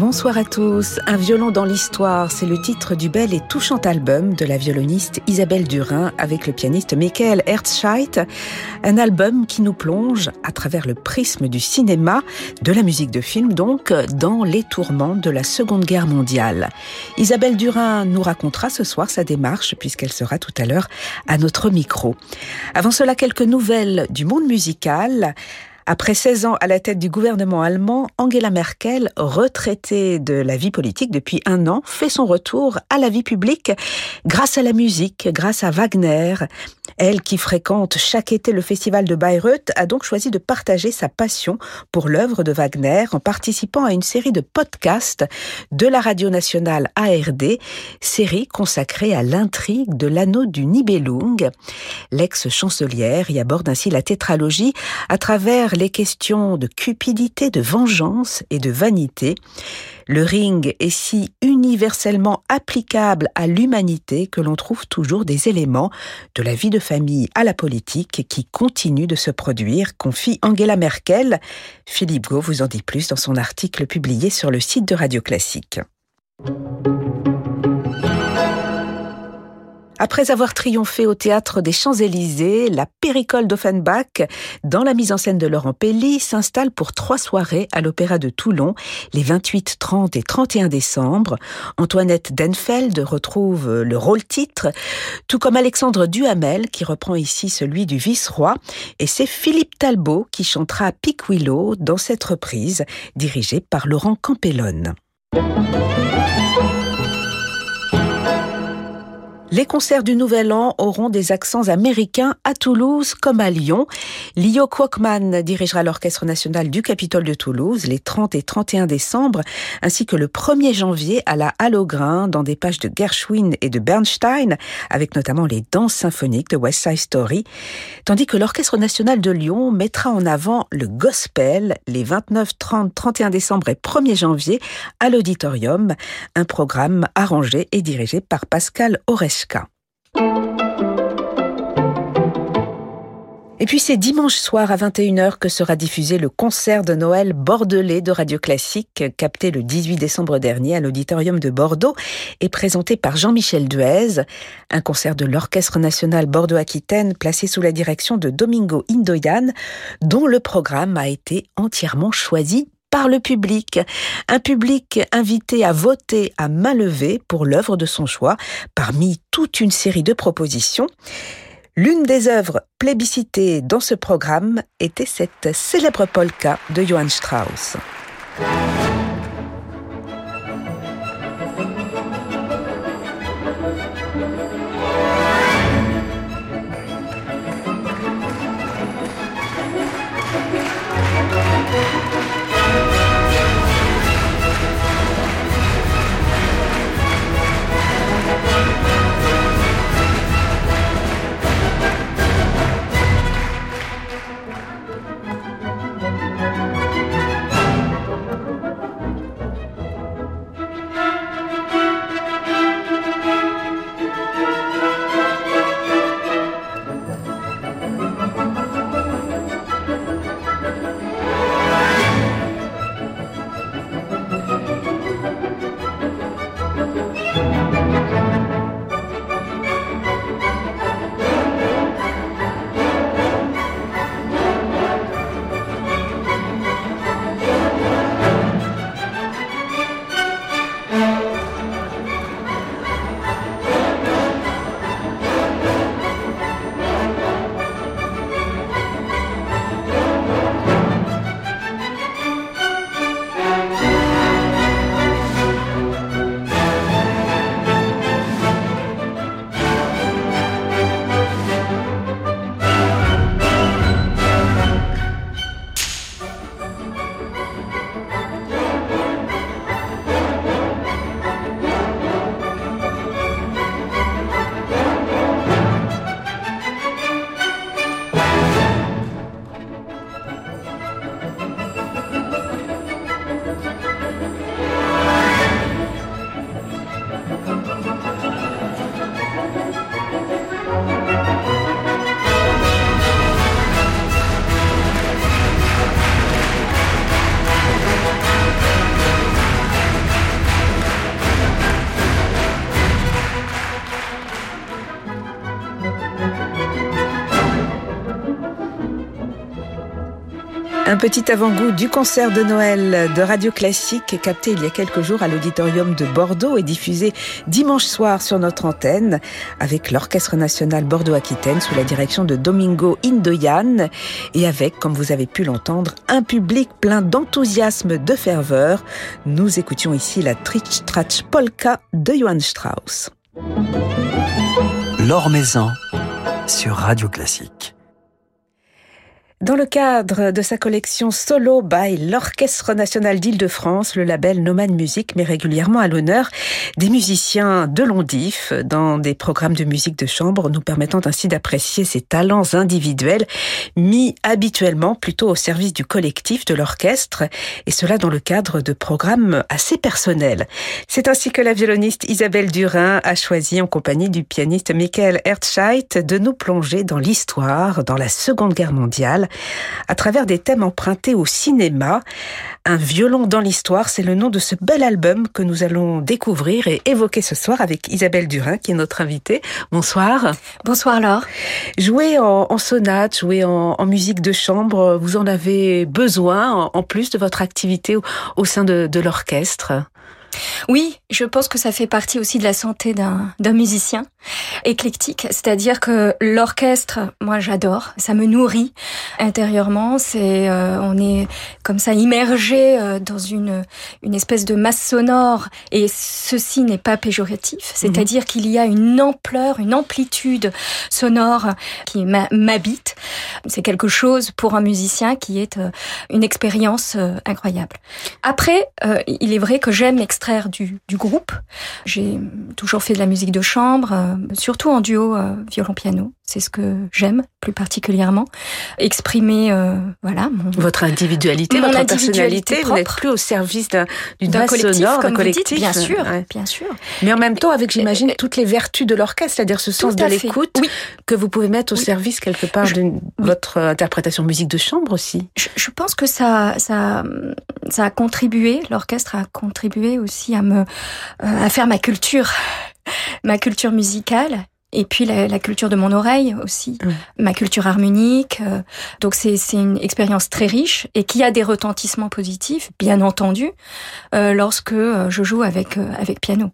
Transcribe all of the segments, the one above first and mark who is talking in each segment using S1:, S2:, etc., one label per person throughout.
S1: Bonsoir à tous. Un violon dans l'histoire, c'est le titre du bel et touchant album de la violoniste Isabelle Durin avec le pianiste Michael Herzscheit. Un album qui nous plonge à travers le prisme du cinéma, de la musique de film donc, dans les tourments de la Seconde Guerre mondiale. Isabelle Durin nous racontera ce soir sa démarche puisqu'elle sera tout à l'heure à notre micro. Avant cela, quelques nouvelles du monde musical. Après 16 ans à la tête du gouvernement allemand, Angela Merkel, retraitée de la vie politique depuis un an, fait son retour à la vie publique grâce à la musique, grâce à Wagner. Elle, qui fréquente chaque été le festival de Bayreuth, a donc choisi de partager sa passion pour l'œuvre de Wagner en participant à une série de podcasts de la radio nationale ARD, série consacrée à l'intrigue de l'anneau du Nibelung. L'ex-chancelière y aborde ainsi la tétralogie à travers les questions de cupidité, de vengeance et de vanité. Le ring est si universellement applicable à l'humanité que l'on trouve toujours des éléments de la vie de famille à la politique qui continuent de se produire, confie Angela Merkel. Philippe Gau vous en dit plus dans son article publié sur le site de Radio Classique. Après avoir triomphé au théâtre des Champs-Élysées, la Péricole d'Offenbach, dans la mise en scène de Laurent Pelly, s'installe pour trois soirées à l'Opéra de Toulon, les 28, 30 et 31 décembre. Antoinette Denfeld retrouve le rôle-titre, tout comme Alexandre Duhamel, qui reprend ici celui du vice-roi, et c'est Philippe Talbot qui chantera Pic dans cette reprise, dirigée par Laurent Campellone. Les concerts du Nouvel An auront des accents américains à Toulouse comme à Lyon. Lio Kwokman dirigera l'Orchestre national du Capitole de Toulouse les 30 et 31 décembre, ainsi que le 1er janvier à la Halle dans des pages de Gershwin et de Bernstein, avec notamment les danses symphoniques de West Side Story, tandis que l'Orchestre national de Lyon mettra en avant le gospel les 29, 30, 31 décembre et 1er janvier à l'Auditorium, un programme arrangé et dirigé par Pascal Et puis c'est dimanche soir à 21h que sera diffusé le concert de Noël bordelais de Radio Classique, capté le 18 décembre dernier à l'Auditorium de Bordeaux et présenté par Jean-Michel Duez. Un concert de l'Orchestre national Bordeaux-Aquitaine placé sous la direction de Domingo Indoyan, dont le programme a été entièrement choisi par le public. Un public invité à voter à main levée pour l'œuvre de son choix parmi toute une série de propositions. L'une des œuvres plébiscitées dans ce programme était cette célèbre polka de Johann Strauss. Petit avant-goût du concert de Noël de Radio Classique capté il y a quelques jours à l'auditorium de Bordeaux et diffusé dimanche soir sur notre antenne avec l'Orchestre national Bordeaux-Aquitaine sous la direction de Domingo Indoyan et avec, comme vous avez pu l'entendre, un public plein d'enthousiasme, de ferveur. Nous écoutions ici la Tritch Tratch Polka de Johann Strauss.
S2: Sur Radio Classique.
S1: Dans le cadre de sa collection Solo by l'Orchestre national d'Île-de-France, le label Noman Music met régulièrement à l'honneur des musiciens de Londif dans des programmes de musique de chambre, nous permettant ainsi d'apprécier ses talents individuels mis habituellement plutôt au service du collectif de l'orchestre, et cela dans le cadre de programmes assez personnels. C'est ainsi que la violoniste Isabelle Durin a choisi, en compagnie du pianiste Michael Herzscheit, de nous plonger dans l'histoire, dans la Seconde Guerre mondiale, à travers des thèmes empruntés au cinéma. Un violon dans l'histoire, c'est le nom de ce bel album que nous allons découvrir et évoquer ce soir avec Isabelle Durin, qui est notre invitée. Bonsoir.
S3: Bonsoir Laure.
S1: Jouer en, sonate, jouer en, musique de chambre, vous en avez besoin en, plus de votre activité au, sein de l'orchestre
S3: oui, je pense que ça fait partie aussi de la santé d'un musicien éclectique, c'est-à-dire que l'orchestre, moi j'adore, ça me nourrit intérieurement, c'est euh, on est comme ça immergé euh, dans une une espèce de masse sonore et ceci n'est pas péjoratif, mhm. c'est-à-dire qu'il y a une ampleur, une amplitude sonore qui m'habite. C'est quelque chose pour un musicien qui est euh, une expérience incroyable. Après, il est vrai que j'aime du, du groupe. J'ai toujours fait de la musique de chambre, euh, surtout en duo euh, violon-piano. C'est ce que j'aime plus particulièrement. Exprimer, euh, voilà,
S1: votre individualité, votre personnalité. Vous n'êtes plus au service d'une base
S3: collectif,
S1: sonore,
S3: d'un collectif. bien sûr, bien sûr.
S1: Mais en même temps, avec, j'imagine, toutes les vertus de l'orchestre, c'est-à-dire ce sens de l'écoute que vous pouvez mettre au service quelque part de votre interprétation musique de chambre aussi.
S3: Je, je pense que ça, ça, ça a contribué. L'orchestre a contribué aussi à me, euh, à faire ma culture, ma culture musicale et puis la, culture de mon oreille aussi, ma culture harmonique. Euh, donc c'est une expérience très riche et qui a des retentissements positifs, bien entendu, euh, lorsque euh, je joue avec avec piano.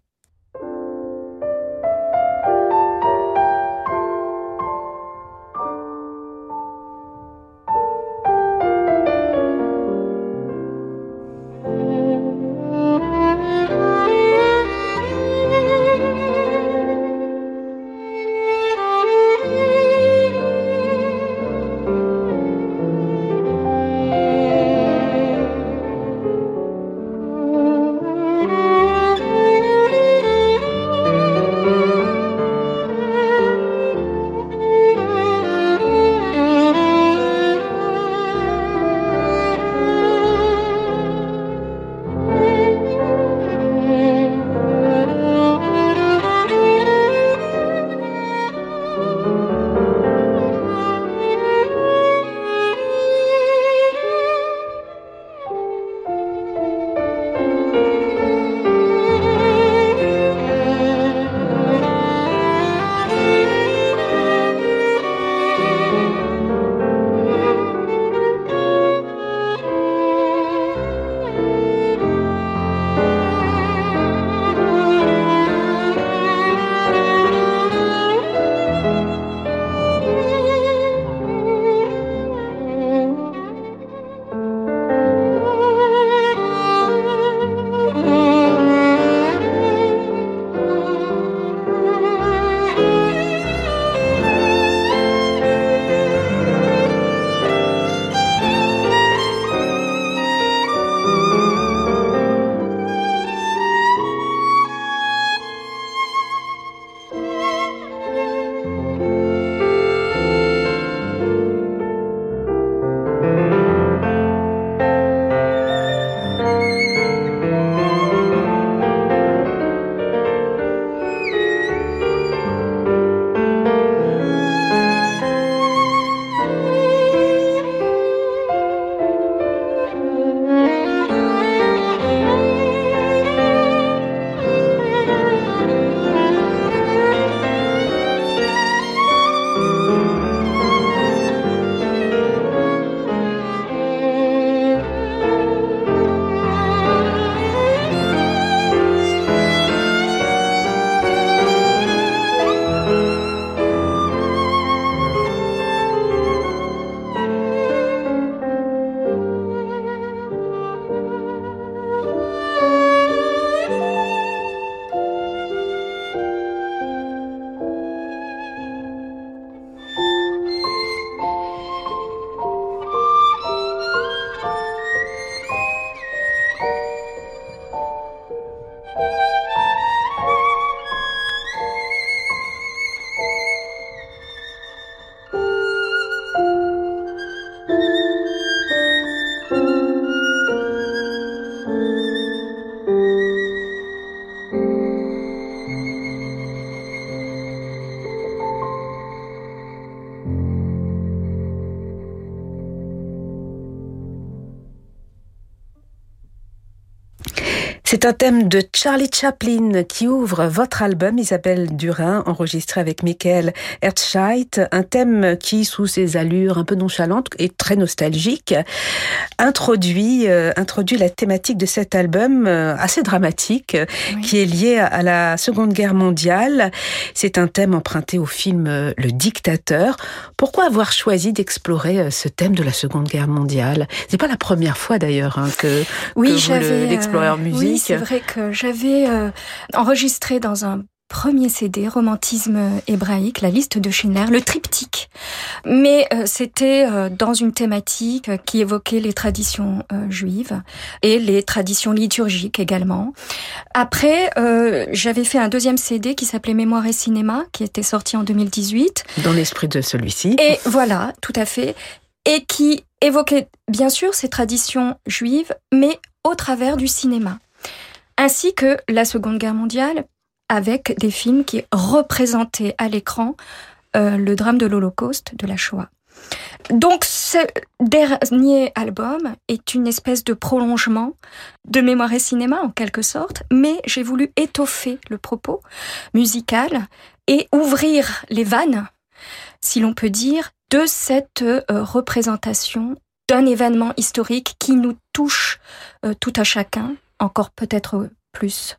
S1: C'est un thème de Charlie Chaplin qui ouvre votre album Isabelle Durin, enregistré avec Michael Herzscheit. Un thème qui, sous ses allures un peu nonchalantes et très nostalgiques, introduit, euh, introduit la thématique de cet album euh, assez dramatique qui est lié à la Seconde Guerre mondiale. C'est un thème emprunté au film euh, Le Dictateur. Pourquoi avoir choisi d'explorer ce thème de la Seconde Guerre mondiale? C'est pas la première fois d'ailleurs hein, que,
S3: oui,
S1: que vous l'exploreur musique
S3: c'est vrai que j'avais euh, enregistré dans un premier CD, Romantisme hébraïque, la liste de Schindler, le triptyque. Mais euh, c'était euh, dans une thématique qui évoquait les traditions juives et les traditions liturgiques également. Après, j'avais fait un deuxième CD qui s'appelait Mémoire et cinéma, qui était sorti en 2018.
S1: Dans l'esprit de celui-ci.
S3: Et voilà, tout à fait. Et qui évoquait bien sûr ces traditions juives, mais au travers du cinéma ainsi que la Seconde Guerre mondiale, avec des films qui représentaient à l'écran euh, le drame de l'Holocauste, de la Shoah. Donc ce dernier album est une espèce de prolongement de Mémoire et Cinéma en quelque sorte, mais j'ai voulu étoffer le propos musical et ouvrir les vannes, si l'on peut dire, de cette euh, représentation d'un événement historique qui nous touche euh, tout à chacun, encore peut-être plus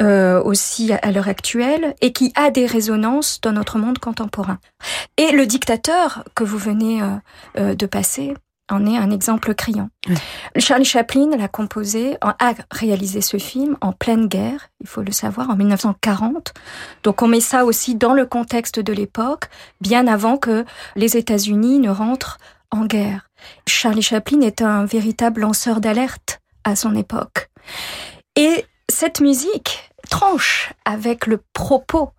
S3: euh, aussi à l'heure actuelle et qui a des résonances dans notre monde contemporain. Et le dictateur que vous venez euh, euh, de passer en est un exemple criant. Charlie Chaplin l'a composé, a réalisé ce film en pleine guerre, il faut le savoir, en 1940. Donc on met ça aussi dans le contexte de l'époque, bien avant que les États-Unis ne rentrent en guerre. Charlie Chaplin est un véritable lanceur d'alerte à son époque. Et cette musique tranche avec le propos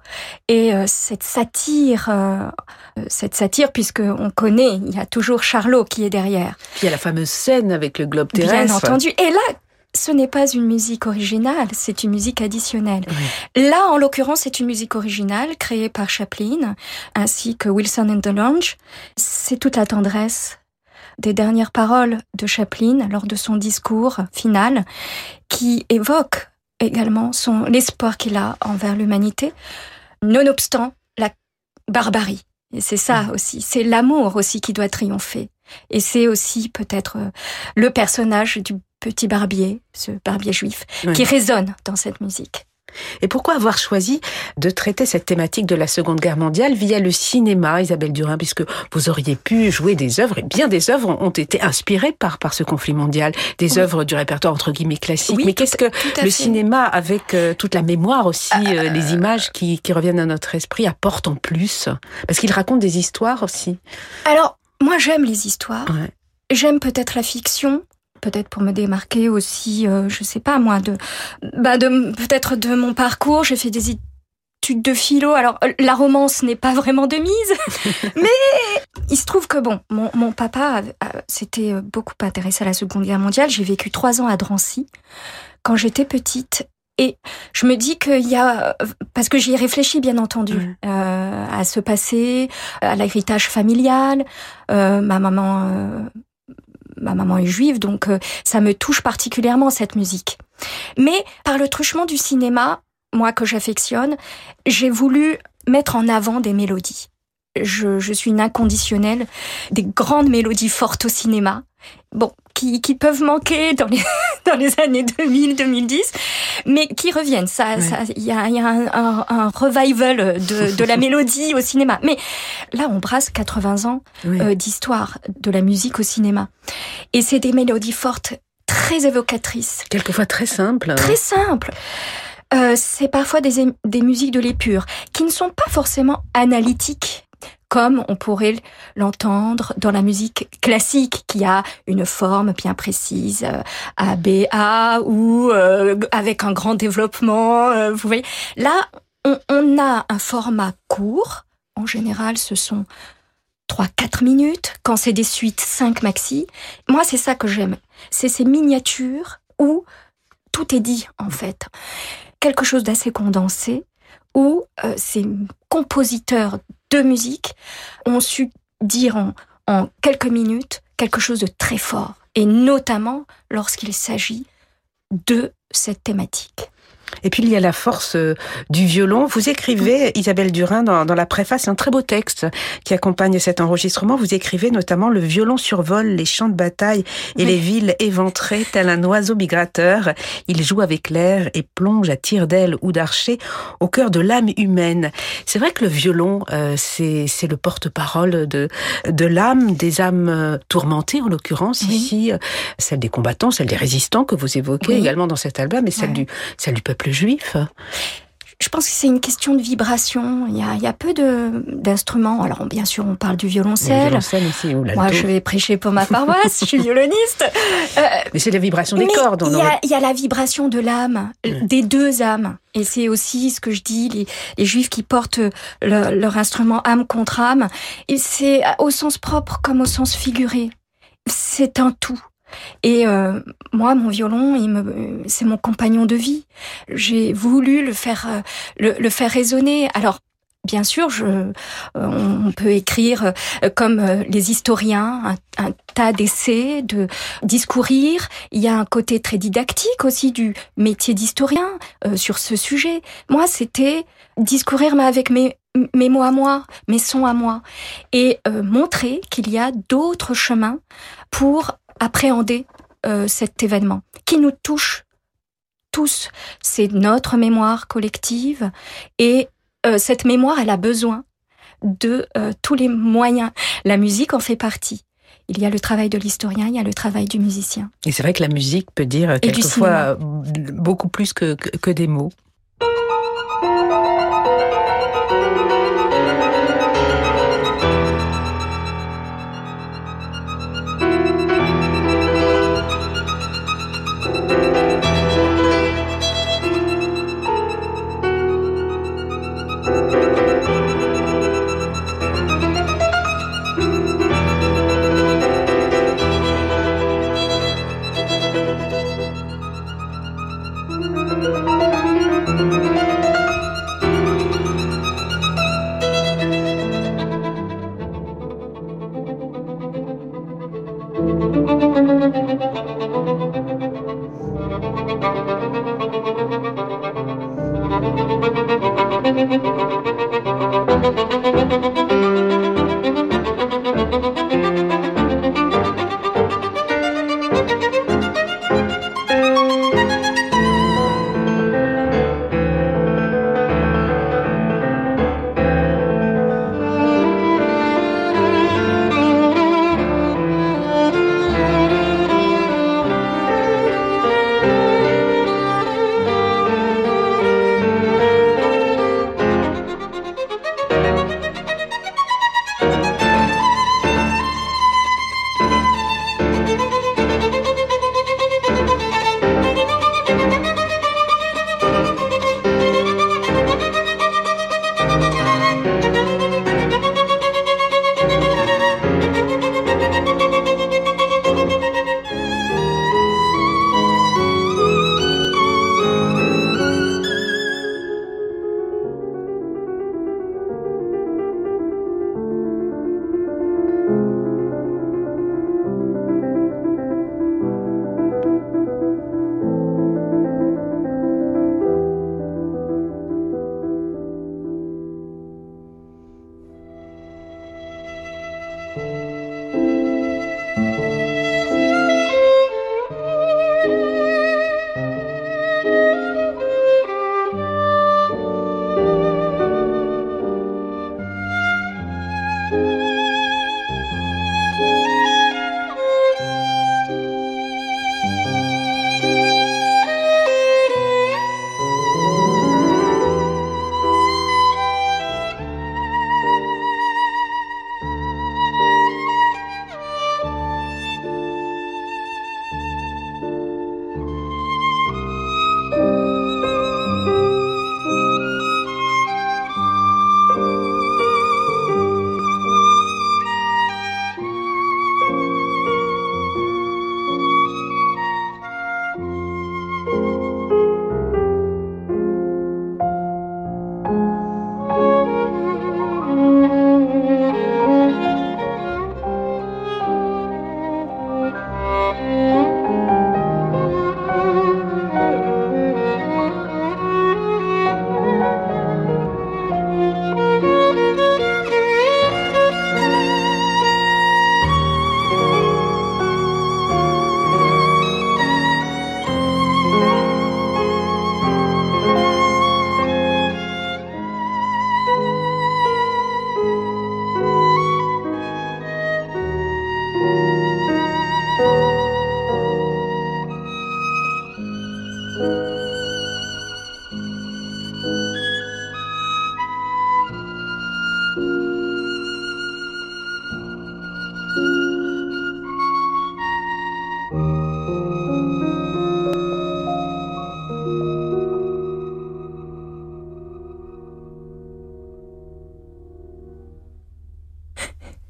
S3: et euh, cette satire, euh, euh, cette satire puisque on connaît, il y a toujours Charlot qui est derrière.
S1: Puis il y a la fameuse scène avec le globe terrestre.
S3: Bien entendu. Et là, ce n'est pas une musique originale, c'est une musique additionnelle. Là, en l'occurrence, c'est une musique originale créée par Chaplin ainsi que Wilson and the Lounge. C'est toute la tendresse des dernières paroles de Chaplin lors de son discours final qui évoque également son l'espoir qu'il a envers l'humanité, nonobstant la barbarie. Et c'est ça mm. aussi, c'est l'amour aussi qui doit triompher. Et c'est aussi peut-être euh, le personnage du petit barbier, ce barbier juif, qui résonne dans cette musique.
S1: Et pourquoi avoir choisi de traiter cette thématique de la Seconde Guerre mondiale via le cinéma, Isabelle Durin, puisque vous auriez pu jouer des œuvres, et bien des œuvres ont été inspirées par, par ce conflit mondial, des œuvres du répertoire entre guillemets classique. Mais qu'est-ce que le cinéma, avec euh, toute la mémoire aussi, ah, euh, les images qui, qui reviennent à notre esprit, apporte en plus? Parce qu'il raconte des histoires aussi.
S3: Alors, moi j'aime les histoires. J'aime peut-être la fiction, peut-être pour me démarquer aussi, euh, je sais pas moi, de, bah de peut-être de mon parcours. J'ai fait des études de philo. Alors euh, la romance n'est pas vraiment de mise, mais il se trouve que bon, mon, mon papa s'était beaucoup intéressé à la Seconde Guerre mondiale. J'ai vécu trois ans à Drancy quand j'étais petite. Et je me dis qu'il y a, parce que j'y ai réfléchi bien entendu, euh, à ce passé, à l'héritage familial. Euh, ma maman euh, ma maman est juive, donc euh, ça me touche particulièrement cette musique. Mais par le truchement du cinéma, moi que j'affectionne, j'ai voulu mettre en avant des mélodies. Je, je, suis une inconditionnelle des grandes mélodies fortes au cinéma. Bon, qui, qui peuvent manquer dans les, dans les années 2000, 2010, mais qui reviennent. Ça, il y a, y a un, un, revival de, de la mélodie au cinéma. Mais là, on brasse 80 ans euh, d'histoire de la musique au cinéma. Et c'est des mélodies fortes, très évocatrices.
S1: Quelquefois très simples.
S3: Très simples. Euh, c'est parfois des, des musiques de l'épure qui ne sont pas forcément analytiques comme on pourrait l'entendre dans la musique classique qui a une forme bien précise, euh, A, B, A, ou euh, avec un grand développement. Euh, vous voyez, là, on, a un format court. En général, ce sont 3-4 minutes. Quand c'est des suites, 5 maxi. Moi, c'est ça que j'aime. C'est ces miniatures où tout est dit, en fait. Quelque chose d'assez condensé, où ces compositeurs de musique ont su dire en, en quelques minutes quelque chose de très fort, et notamment lorsqu'il s'agit de cette thématique.
S1: Et puis il y a la force euh, du violon. Vous écrivez, Isabelle Durin, dans, dans la préface, un très beau texte qui accompagne cet enregistrement. Vous écrivez notamment le violon survole les champs de bataille et les villes éventrées, tel un oiseau migrateur. Il joue avec l'air et plonge à tire d'aile ou d'archer au cœur de l'âme humaine. C'est vrai que le violon, euh, c'est le porte-parole de, de l'âme, des âmes euh, tourmentées en l'occurrence ici, celle des combattants, celle des résistants que vous évoquez également dans cet album, et celle du celle du peuple juif
S3: je pense que c'est une question de vibration. Il y a, il y a peu de d'instruments. Alors bien sûr, on parle du violoncelle.
S1: violoncelle aussi,
S3: Moi, je vais prêcher pour ma paroisse. je suis violoniste.
S1: Euh, mais c'est la vibration des cordes.
S3: Il y, a, il y, a, la vibration de l'âme, des deux âmes. Et c'est aussi ce que je dis, les, les juifs qui portent leur instrument âme contre âme. Et c'est au sens propre comme au sens figuré. C'est un tout. Et euh, moi, mon violon, c'est mon compagnon de vie. J'ai voulu le faire, euh, le, le, faire résonner. Alors, bien sûr, je, euh, on peut écrire comme les historiens un, un tas d'essais, de discourir. Il y a un côté très didactique aussi du métier d'historien sur ce sujet. Moi, c'était discourir mais avec mes mes mots à moi, mes sons à moi, et montrer qu'il y a d'autres chemins pour appréhender euh, cet événement qui nous touche tous. C'est notre mémoire collective et euh, cette mémoire, elle a besoin de euh, tous les moyens. La musique en fait partie. Il y a le travail de l'historien, il y a le travail du musicien.
S1: Et c'est vrai que la musique peut dire quelquefois beaucoup plus que, que des mots.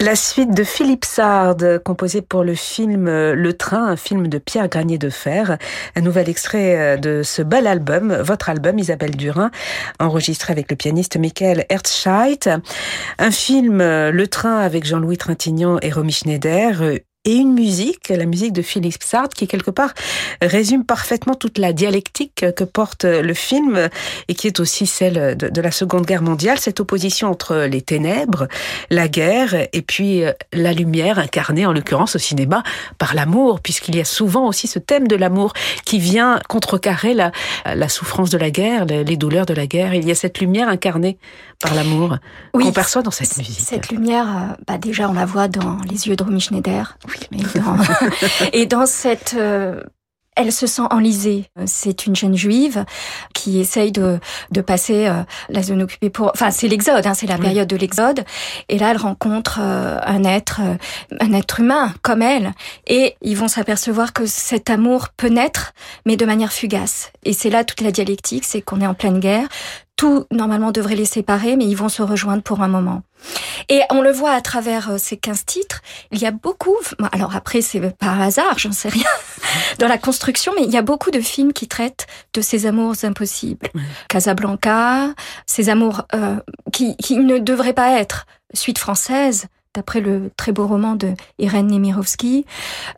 S1: La suite de Philippe Sard, composé pour le film euh, Le Train, un film de Pierre Granier de Fer. Un nouvel extrait euh, de ce bel album, votre album Isabelle Durin, enregistré avec le pianiste Michael Herzscheit. Un film euh, Le Train avec Jean-Louis Trintignant et Romy Schneider, et une musique, la musique de Philippe Sartre, qui quelque part résume parfaitement toute la dialectique que porte le film et qui est aussi celle de, la Seconde Guerre mondiale, cette opposition entre les ténèbres, la guerre et puis euh, la lumière incarnée en l'occurrence au cinéma par l'amour, puisqu'il y a souvent aussi ce thème de l'amour qui vient contrecarrer la, la souffrance de la guerre, les douleurs de la guerre. Il y a cette lumière incarnée par l'amour oui, qu'on perçoit dans cette musique.
S3: Cette lumière, euh, bah déjà on la voit dans les yeux de Romy Schneider. Oui, mais dans... et dans cette euh, elle se sent enlisée. C'est une jeune juive qui essaye de, de passer euh, la zone occupée pour... Enfin, c'est l'exode, hein, c'est la période de l'exode. Et là, elle rencontre un être, un être humain comme elle. Et ils vont s'apercevoir que cet amour peut naître, mais de manière fugace. Et c'est là toute la dialectique, c'est qu'on est en pleine guerre tout normalement devrait les séparer, mais ils vont se rejoindre pour un moment. Et on le voit à travers euh, ces 15 titres, il y a beaucoup, alors après c'est par hasard, j'en sais rien, dans la construction, mais il y a beaucoup de films qui traitent de ces amours impossibles. Casablanca, ces amours euh, qui, qui ne devraient pas être suite française, d'après le très beau roman de Irène Nemirovsky,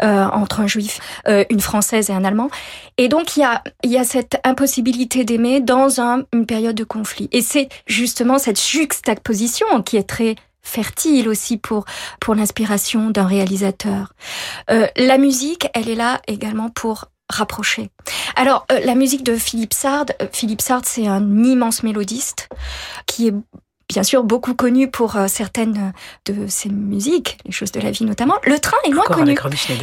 S3: euh, entre un juif, euh, une française et un allemand. Et donc il y a, y a cette impossibilité d'aimer dans un, une période de conflit. Et c'est justement cette juxtaposition qui est très fertile aussi pour pour l'inspiration d'un réalisateur. Euh, la musique, elle est là également pour rapprocher. Alors, euh, la musique de Philippe Sard, euh, Philippe Sard, c'est un immense mélodiste qui est bien sûr beaucoup connu pour euh, certaines de ses musiques, les choses de la vie notamment. Le train est moins connu.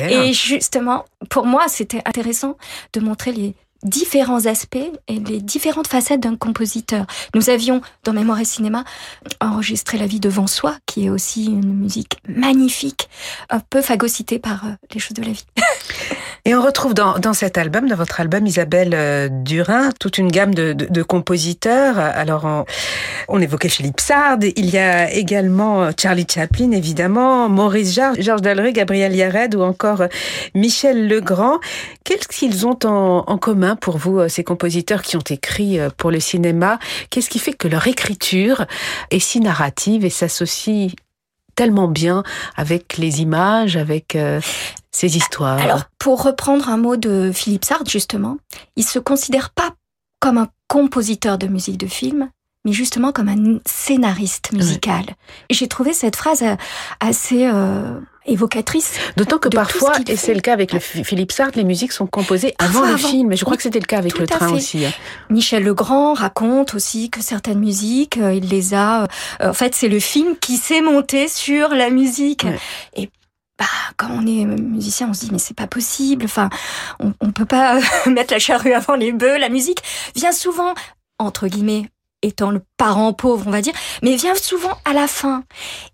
S3: Et justement, pour moi, c'était intéressant de montrer les différents aspects et les différentes facettes d'un compositeur. Nous avions, dans Mémoire et Cinéma, enregistré La vie devant soi, qui est aussi une musique magnifique, un peu phagocytée par euh, les choses de la vie.
S1: Et on retrouve dans, dans cet album, dans votre album Isabelle euh, Durin, toute une gamme de, de, de compositeurs. Alors, on, évoquait Philippe Sard, il y a également euh, Charlie Chaplin, évidemment, Maurice Jarre, Georges Dallery, Gabriel Yared ou encore Michel Legrand. Qu'est-ce qu'ils ont en, en commun pour vous, euh, ces compositeurs qui ont écrit euh, pour le cinéma? Qu'est-ce qui fait que leur écriture est si narrative et s'associe tellement bien avec les images, avec euh, ces histoires
S3: Alors, pour reprendre un mot de Philippe Sartre, justement, il se considère pas comme un compositeur de musique de film, mais justement comme un scénariste musical. J'ai trouvé cette phrase assez évocatrice.
S1: D'autant que parfois, et c'est le cas avec le Philippe Sartre, les musiques sont composées avant le film. Et je crois que c'était le cas avec le train aussi.
S3: Michel Legrand raconte aussi que certaines musiques, euh, il les a. Euh, en fait, c'est le film qui s'est monté sur la musique. Et bah, quand on est musicien, on se dit mais c'est pas possible. Enfin, on, on peut pas mettre la charrue avant les bœufs. La musique vient souvent entre guillemets étant le parent pauvre, on va dire, mais vient souvent à la fin.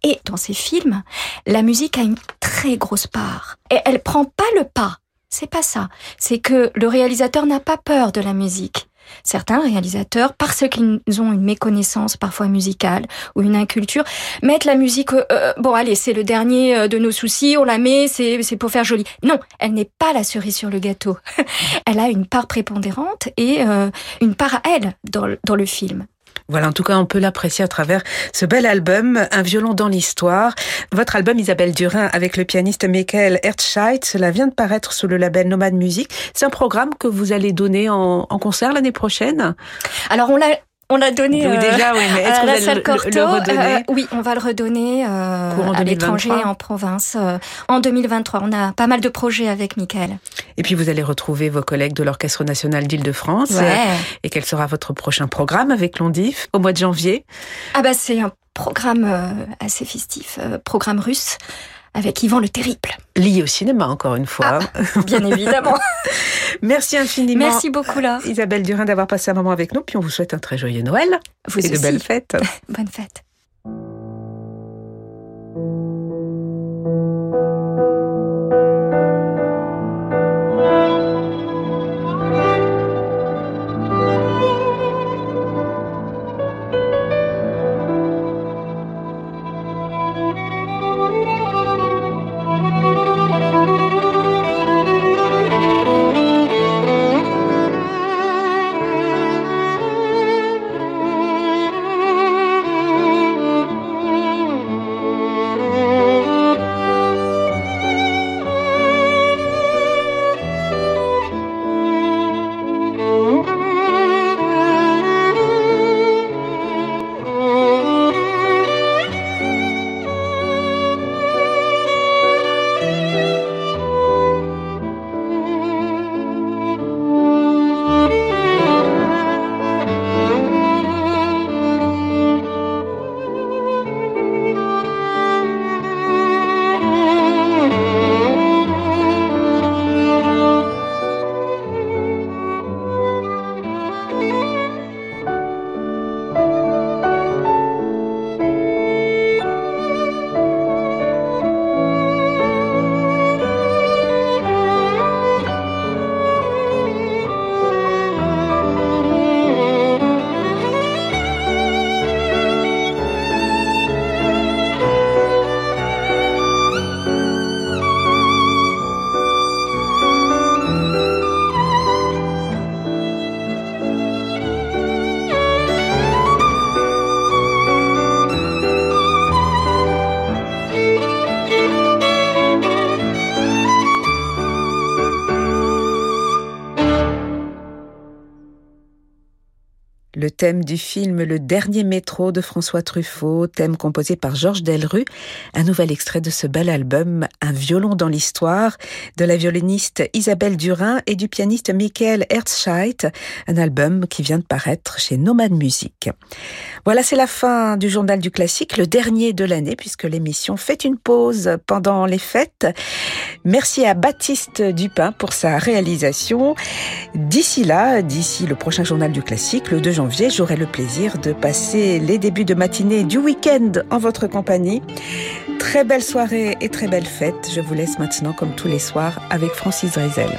S3: Et dans ces films, la musique a une très grosse part. Et elle prend pas le pas. C'est pas ça. C'est que le réalisateur n'a pas peur de la musique. Certains réalisateurs, parce qu'ils ont une méconnaissance parfois musicale ou une inculture, mettent la musique. Euh, euh, bon, allez, c'est le dernier euh, de nos soucis, on la met, c'est c'est pour faire joli. Non, elle n'est pas la cerise sur le gâteau. elle a une part prépondérante et une part à elle dans, dans le film.
S1: Voilà, en tout cas, on peut l'apprécier à travers ce bel album, Un violon dans l'histoire. Votre album Isabelle Durin avec le pianiste Michael Herzscheit, cela vient de paraître sous le label Nomad Music. C'est un programme que vous allez donner en, en concert l'année prochaine?
S3: Alors, on l'a on l'a donné
S1: oui, déjà, oui, mais est-ce que vous allez le, le, redonner
S3: euh, Oui, on va le redonner euh, à l'étranger, en province, euh, en 2023. On a pas mal de projets avec Michael.
S1: Et puis vous allez retrouver vos collègues de l'Orchestre national d'Île-de-France.
S3: Ouais.
S1: Et quel sera votre prochain programme avec Londif au mois de janvier?
S3: Ah bah c'est un programme euh, assez festif, euh, programme russe avec Yvan le Terrible.
S1: Lié au cinéma, encore une fois.
S3: Ah, bien évidemment.
S1: Merci infiniment.
S3: Merci beaucoup, là.
S1: Isabelle Durin, d'avoir passé un moment avec nous. Puis on vous souhaite un très joyeux Noël.
S3: Vous
S1: et
S3: aussi.
S1: de belles fêtes.
S3: Bonne fête.
S1: Thème du film Le dernier métro de François Truffaut, thème composé par Georges Delru. Un nouvel extrait de ce bel album, Un violon dans l'histoire, de la violoniste Isabelle Durin et du pianiste Michael Herzscheit, un album qui vient de paraître chez Nomad Music. Voilà, c'est la fin du journal du classique, le dernier de l'année, puisque l'émission fait une pause pendant les fêtes. Merci à Baptiste Dupin pour sa réalisation. D'ici là, d'ici le prochain journal du classique, le 2 janvier, j'aurai le plaisir de passer les débuts de matinée du week-end en votre compagnie. Très belle soirée et très belle fête. Je vous laisse maintenant, comme tous les soirs, avec Francis Drezel.